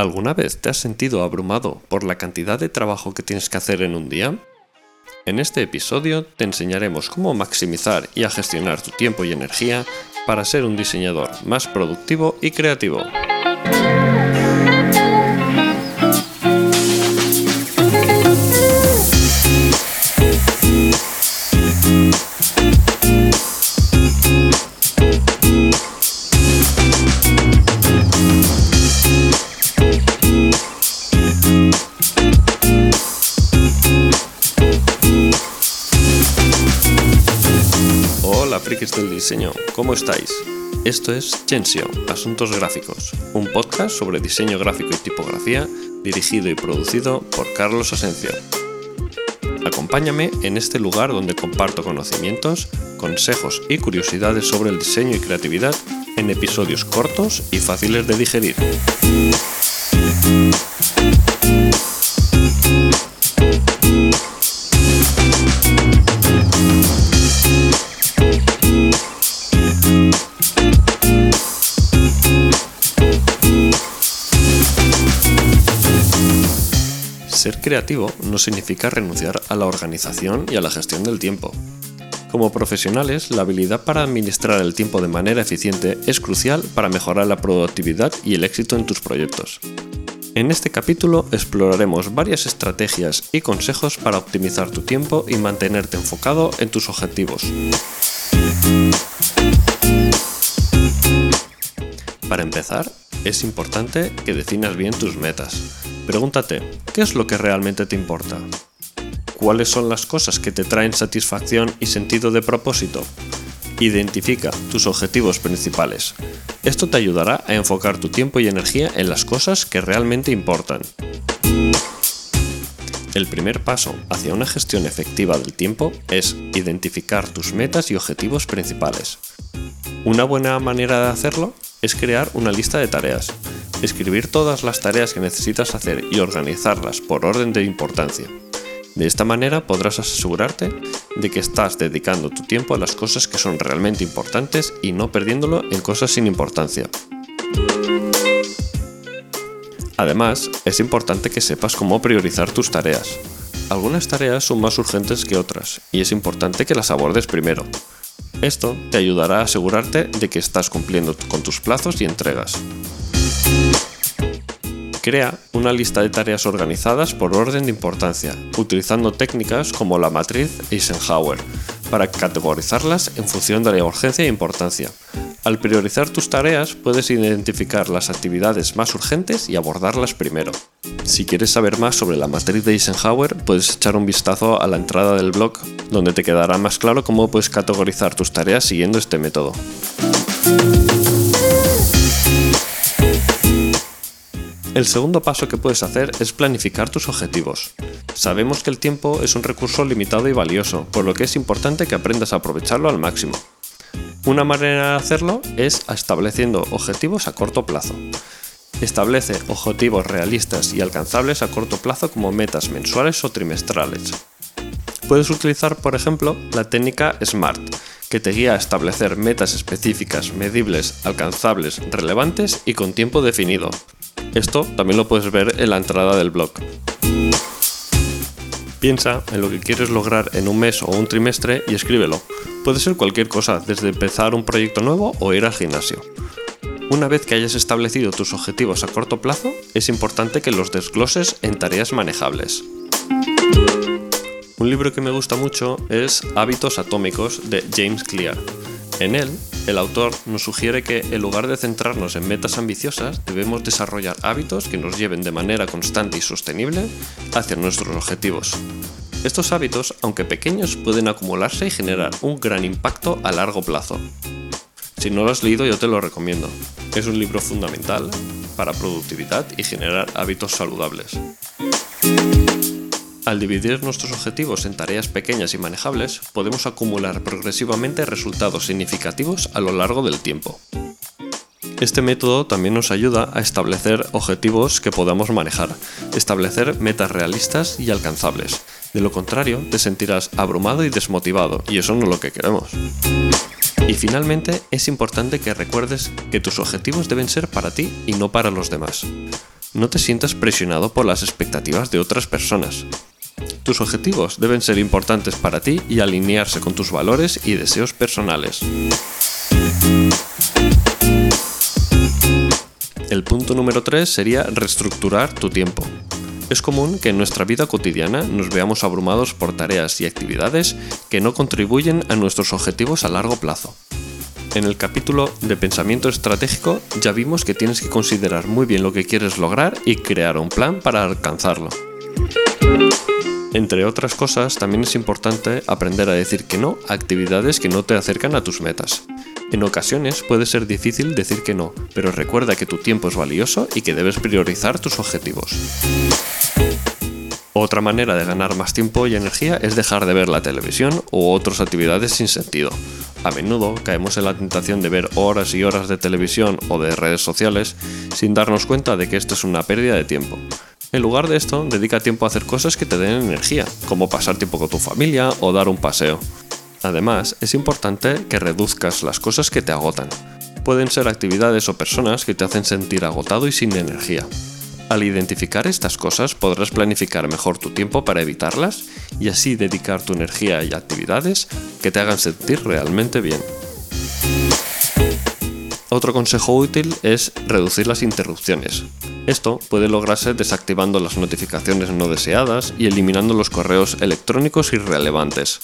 ¿Alguna vez te has sentido abrumado por la cantidad de trabajo que tienes que hacer en un día? En este episodio te enseñaremos cómo maximizar y a gestionar tu tiempo y energía para ser un diseñador más productivo y creativo. Del diseño, ¿cómo estáis? Esto es Gensio, Asuntos Gráficos, un podcast sobre diseño gráfico y tipografía dirigido y producido por Carlos Asencio. Acompáñame en este lugar donde comparto conocimientos, consejos y curiosidades sobre el diseño y creatividad en episodios cortos y fáciles de digerir. Ser creativo no significa renunciar a la organización y a la gestión del tiempo. Como profesionales, la habilidad para administrar el tiempo de manera eficiente es crucial para mejorar la productividad y el éxito en tus proyectos. En este capítulo exploraremos varias estrategias y consejos para optimizar tu tiempo y mantenerte enfocado en tus objetivos. Para empezar, es importante que definas bien tus metas. Pregúntate, ¿qué es lo que realmente te importa? ¿Cuáles son las cosas que te traen satisfacción y sentido de propósito? Identifica tus objetivos principales. Esto te ayudará a enfocar tu tiempo y energía en las cosas que realmente importan. El primer paso hacia una gestión efectiva del tiempo es identificar tus metas y objetivos principales. Una buena manera de hacerlo es crear una lista de tareas, escribir todas las tareas que necesitas hacer y organizarlas por orden de importancia. De esta manera podrás asegurarte de que estás dedicando tu tiempo a las cosas que son realmente importantes y no perdiéndolo en cosas sin importancia. Además, es importante que sepas cómo priorizar tus tareas. Algunas tareas son más urgentes que otras y es importante que las abordes primero, esto te ayudará a asegurarte de que estás cumpliendo con tus plazos y entregas. Crea una lista de tareas organizadas por orden de importancia, utilizando técnicas como la matriz Eisenhower, para categorizarlas en función de la urgencia e importancia. Al priorizar tus tareas puedes identificar las actividades más urgentes y abordarlas primero. Si quieres saber más sobre la matriz de Eisenhower, puedes echar un vistazo a la entrada del blog, donde te quedará más claro cómo puedes categorizar tus tareas siguiendo este método. El segundo paso que puedes hacer es planificar tus objetivos. Sabemos que el tiempo es un recurso limitado y valioso, por lo que es importante que aprendas a aprovecharlo al máximo. Una manera de hacerlo es estableciendo objetivos a corto plazo. Establece objetivos realistas y alcanzables a corto plazo como metas mensuales o trimestrales. Puedes utilizar, por ejemplo, la técnica SMART, que te guía a establecer metas específicas, medibles, alcanzables, relevantes y con tiempo definido. Esto también lo puedes ver en la entrada del blog. Piensa en lo que quieres lograr en un mes o un trimestre y escríbelo. Puede ser cualquier cosa, desde empezar un proyecto nuevo o ir al gimnasio. Una vez que hayas establecido tus objetivos a corto plazo, es importante que los desgloses en tareas manejables. Un libro que me gusta mucho es Hábitos Atómicos de James Clear. En él, el autor nos sugiere que en lugar de centrarnos en metas ambiciosas, debemos desarrollar hábitos que nos lleven de manera constante y sostenible hacia nuestros objetivos. Estos hábitos, aunque pequeños, pueden acumularse y generar un gran impacto a largo plazo. Si no lo has leído, yo te lo recomiendo. Es un libro fundamental para productividad y generar hábitos saludables. Al dividir nuestros objetivos en tareas pequeñas y manejables, podemos acumular progresivamente resultados significativos a lo largo del tiempo. Este método también nos ayuda a establecer objetivos que podamos manejar, establecer metas realistas y alcanzables. De lo contrario, te sentirás abrumado y desmotivado, y eso no es lo que queremos. Y finalmente, es importante que recuerdes que tus objetivos deben ser para ti y no para los demás. No te sientas presionado por las expectativas de otras personas. Tus objetivos deben ser importantes para ti y alinearse con tus valores y deseos personales. El punto número 3 sería reestructurar tu tiempo. Es común que en nuestra vida cotidiana nos veamos abrumados por tareas y actividades que no contribuyen a nuestros objetivos a largo plazo. En el capítulo de pensamiento estratégico ya vimos que tienes que considerar muy bien lo que quieres lograr y crear un plan para alcanzarlo. Entre otras cosas, también es importante aprender a decir que no a actividades que no te acercan a tus metas. En ocasiones puede ser difícil decir que no, pero recuerda que tu tiempo es valioso y que debes priorizar tus objetivos. Otra manera de ganar más tiempo y energía es dejar de ver la televisión u otras actividades sin sentido. A menudo caemos en la tentación de ver horas y horas de televisión o de redes sociales sin darnos cuenta de que esto es una pérdida de tiempo. En lugar de esto, dedica tiempo a hacer cosas que te den energía, como pasar tiempo con tu familia o dar un paseo. Además, es importante que reduzcas las cosas que te agotan. Pueden ser actividades o personas que te hacen sentir agotado y sin energía. Al identificar estas cosas podrás planificar mejor tu tiempo para evitarlas y así dedicar tu energía y actividades que te hagan sentir realmente bien. Otro consejo útil es reducir las interrupciones. Esto puede lograrse desactivando las notificaciones no deseadas y eliminando los correos electrónicos irrelevantes.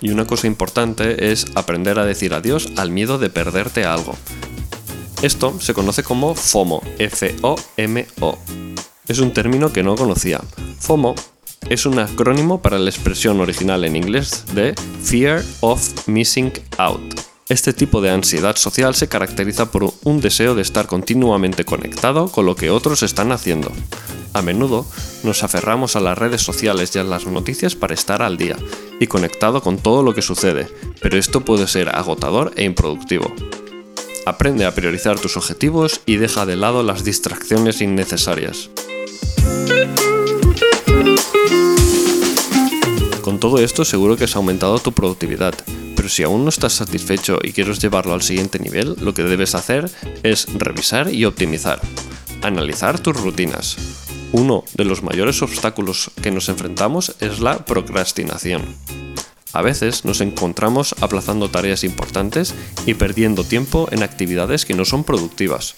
Y una cosa importante es aprender a decir adiós al miedo de perderte algo. Esto se conoce como FOMO, F-O-M-O. Es un término que no conocía. FOMO es un acrónimo para la expresión original en inglés de Fear of Missing Out. Este tipo de ansiedad social se caracteriza por un deseo de estar continuamente conectado con lo que otros están haciendo. A menudo nos aferramos a las redes sociales y a las noticias para estar al día y conectado con todo lo que sucede, pero esto puede ser agotador e improductivo. Aprende a priorizar tus objetivos y deja de lado las distracciones innecesarias. Con todo esto seguro que has aumentado tu productividad, pero si aún no estás satisfecho y quieres llevarlo al siguiente nivel, lo que debes hacer es revisar y optimizar. Analizar tus rutinas. Uno de los mayores obstáculos que nos enfrentamos es la procrastinación. A veces nos encontramos aplazando tareas importantes y perdiendo tiempo en actividades que no son productivas.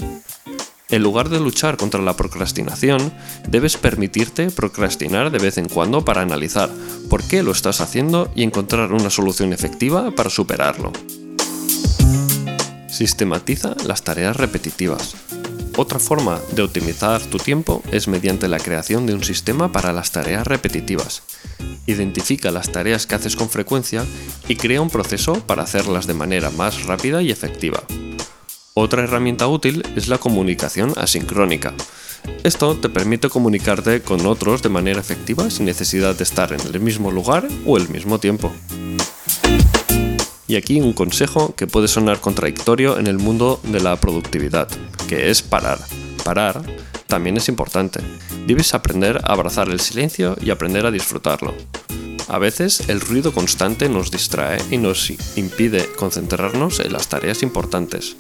En lugar de luchar contra la procrastinación, debes permitirte procrastinar de vez en cuando para analizar por qué lo estás haciendo y encontrar una solución efectiva para superarlo. Sistematiza las tareas repetitivas. Otra forma de optimizar tu tiempo es mediante la creación de un sistema para las tareas repetitivas. Identifica las tareas que haces con frecuencia y crea un proceso para hacerlas de manera más rápida y efectiva. Otra herramienta útil es la comunicación asincrónica. Esto te permite comunicarte con otros de manera efectiva sin necesidad de estar en el mismo lugar o el mismo tiempo. Y aquí un consejo que puede sonar contradictorio en el mundo de la productividad, que es parar. Parar también es importante. Debes aprender a abrazar el silencio y aprender a disfrutarlo. A veces el ruido constante nos distrae y nos impide concentrarnos en las tareas importantes.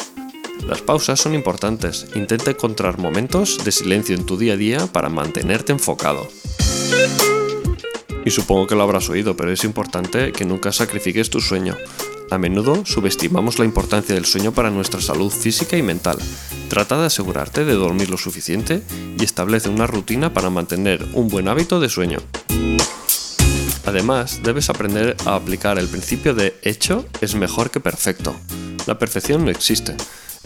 Las pausas son importantes. Intenta encontrar momentos de silencio en tu día a día para mantenerte enfocado. Y supongo que lo habrás oído, pero es importante que nunca sacrifiques tu sueño. A menudo subestimamos la importancia del sueño para nuestra salud física y mental. Trata de asegurarte de dormir lo suficiente y establece una rutina para mantener un buen hábito de sueño. Además, debes aprender a aplicar el principio de hecho es mejor que perfecto. La perfección no existe.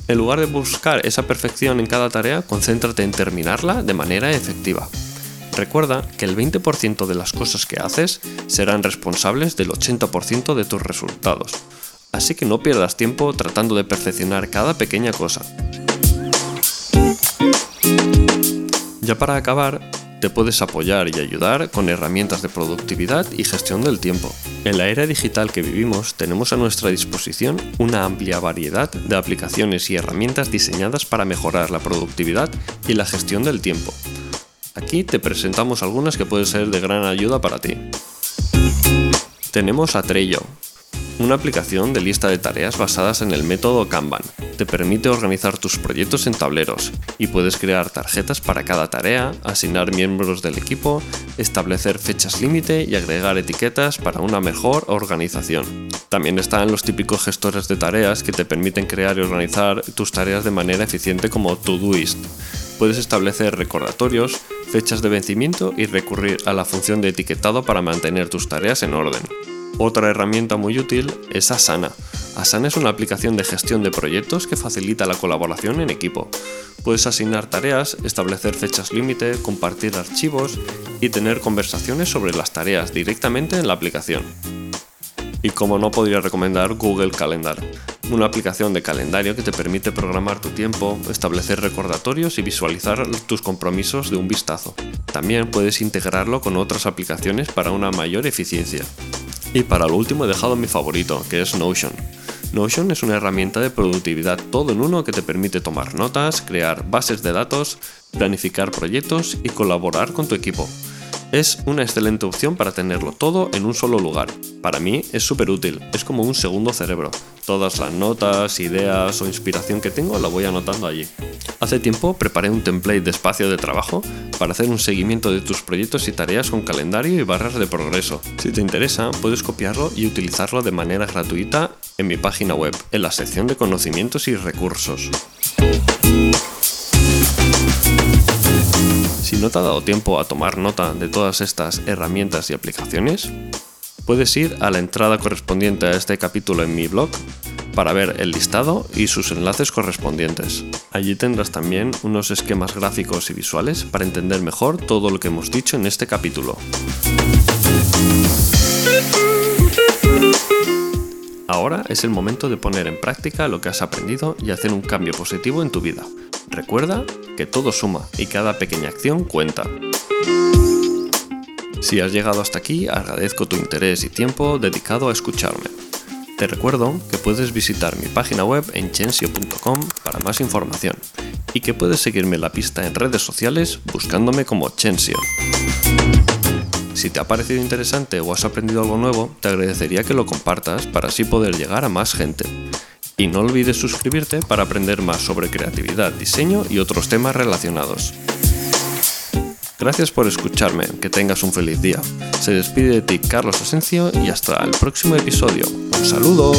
En lugar de buscar esa perfección en cada tarea, concéntrate en terminarla de manera efectiva. Recuerda que el 20% de las cosas que haces serán responsables del 80% de tus resultados. Así que no pierdas tiempo tratando de perfeccionar cada pequeña cosa. Ya para acabar, te puedes apoyar y ayudar con herramientas de productividad y gestión del tiempo. En la era digital que vivimos tenemos a nuestra disposición una amplia variedad de aplicaciones y herramientas diseñadas para mejorar la productividad y la gestión del tiempo. Aquí te presentamos algunas que pueden ser de gran ayuda para ti. Tenemos a Trello, una aplicación de lista de tareas basadas en el método Kanban. Te permite organizar tus proyectos en tableros y puedes crear tarjetas para cada tarea, asignar miembros del equipo, establecer fechas límite y agregar etiquetas para una mejor organización. También están los típicos gestores de tareas que te permiten crear y organizar tus tareas de manera eficiente como Todoist. Puedes establecer recordatorios, fechas de vencimiento y recurrir a la función de etiquetado para mantener tus tareas en orden. Otra herramienta muy útil es Asana. Asana es una aplicación de gestión de proyectos que facilita la colaboración en equipo. Puedes asignar tareas, establecer fechas límite, compartir archivos y tener conversaciones sobre las tareas directamente en la aplicación. Y como no podría recomendar Google Calendar, una aplicación de calendario que te permite programar tu tiempo, establecer recordatorios y visualizar tus compromisos de un vistazo. También puedes integrarlo con otras aplicaciones para una mayor eficiencia. Y para lo último he dejado mi favorito, que es Notion. Notion es una herramienta de productividad todo en uno que te permite tomar notas, crear bases de datos, planificar proyectos y colaborar con tu equipo. Es una excelente opción para tenerlo todo en un solo lugar. Para mí es súper útil, es como un segundo cerebro. Todas las notas, ideas o inspiración que tengo la voy anotando allí. Hace tiempo preparé un template de espacio de trabajo para hacer un seguimiento de tus proyectos y tareas con calendario y barras de progreso. Si te interesa, puedes copiarlo y utilizarlo de manera gratuita en mi página web, en la sección de conocimientos y recursos. Si no te ha dado tiempo a tomar nota de todas estas herramientas y aplicaciones, puedes ir a la entrada correspondiente a este capítulo en mi blog para ver el listado y sus enlaces correspondientes. Allí tendrás también unos esquemas gráficos y visuales para entender mejor todo lo que hemos dicho en este capítulo. Ahora es el momento de poner en práctica lo que has aprendido y hacer un cambio positivo en tu vida. Recuerda que todo suma y cada pequeña acción cuenta. Si has llegado hasta aquí, agradezco tu interés y tiempo dedicado a escucharme. Te recuerdo que puedes visitar mi página web en chensio.com para más información y que puedes seguirme la pista en redes sociales buscándome como Chensio. Si te ha parecido interesante o has aprendido algo nuevo, te agradecería que lo compartas para así poder llegar a más gente. Y no olvides suscribirte para aprender más sobre creatividad, diseño y otros temas relacionados. Gracias por escucharme, que tengas un feliz día. Se despide de ti Carlos Asencio y hasta el próximo episodio. Un saludo.